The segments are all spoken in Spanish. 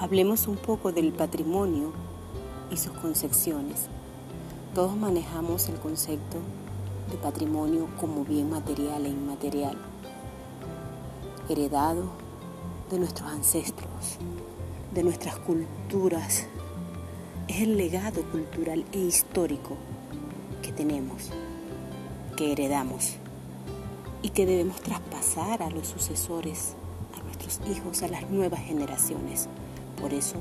Hablemos un poco del patrimonio y sus concepciones. Todos manejamos el concepto de patrimonio como bien material e inmaterial, heredado de nuestros ancestros, de nuestras culturas. Es el legado cultural e histórico que tenemos, que heredamos y que debemos traspasar a los sucesores, a nuestros hijos, a las nuevas generaciones. Por eso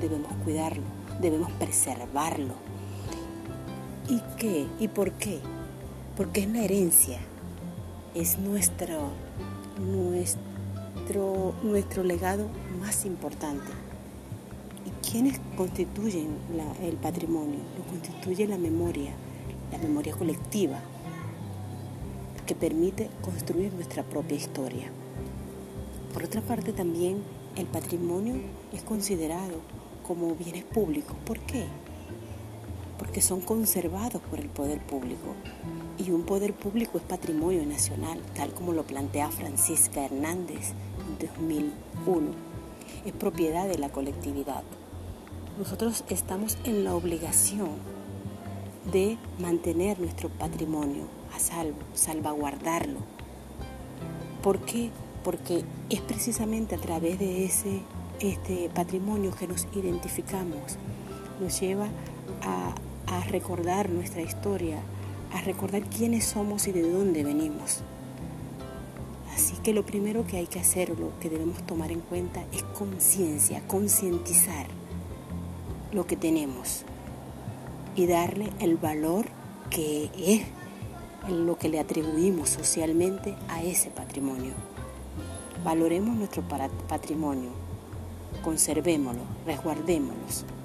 debemos cuidarlo, debemos preservarlo. ¿Y qué? ¿Y por qué? Porque es la herencia, es nuestro, nuestro, nuestro legado más importante. ¿Y quiénes constituyen el patrimonio? Lo constituye la memoria, la memoria colectiva, que permite construir nuestra propia historia. Por otra parte, también el patrimonio es considerado como bienes públicos. ¿Por qué? Porque son conservados por el poder público. Y un poder público es patrimonio nacional, tal como lo plantea Francisca Hernández en 2001. Es propiedad de la colectividad. Nosotros estamos en la obligación de mantener nuestro patrimonio a salvo, salvaguardarlo. ¿Por qué? Porque es precisamente a través de ese este patrimonio que nos identificamos, nos lleva a, a recordar nuestra historia, a recordar quiénes somos y de dónde venimos. Así que lo primero que hay que hacer, lo que debemos tomar en cuenta es conciencia, concientizar lo que tenemos y darle el valor que es lo que le atribuimos socialmente a ese patrimonio. Valoremos nuestro patrimonio, conservémoslo, resguardémoslo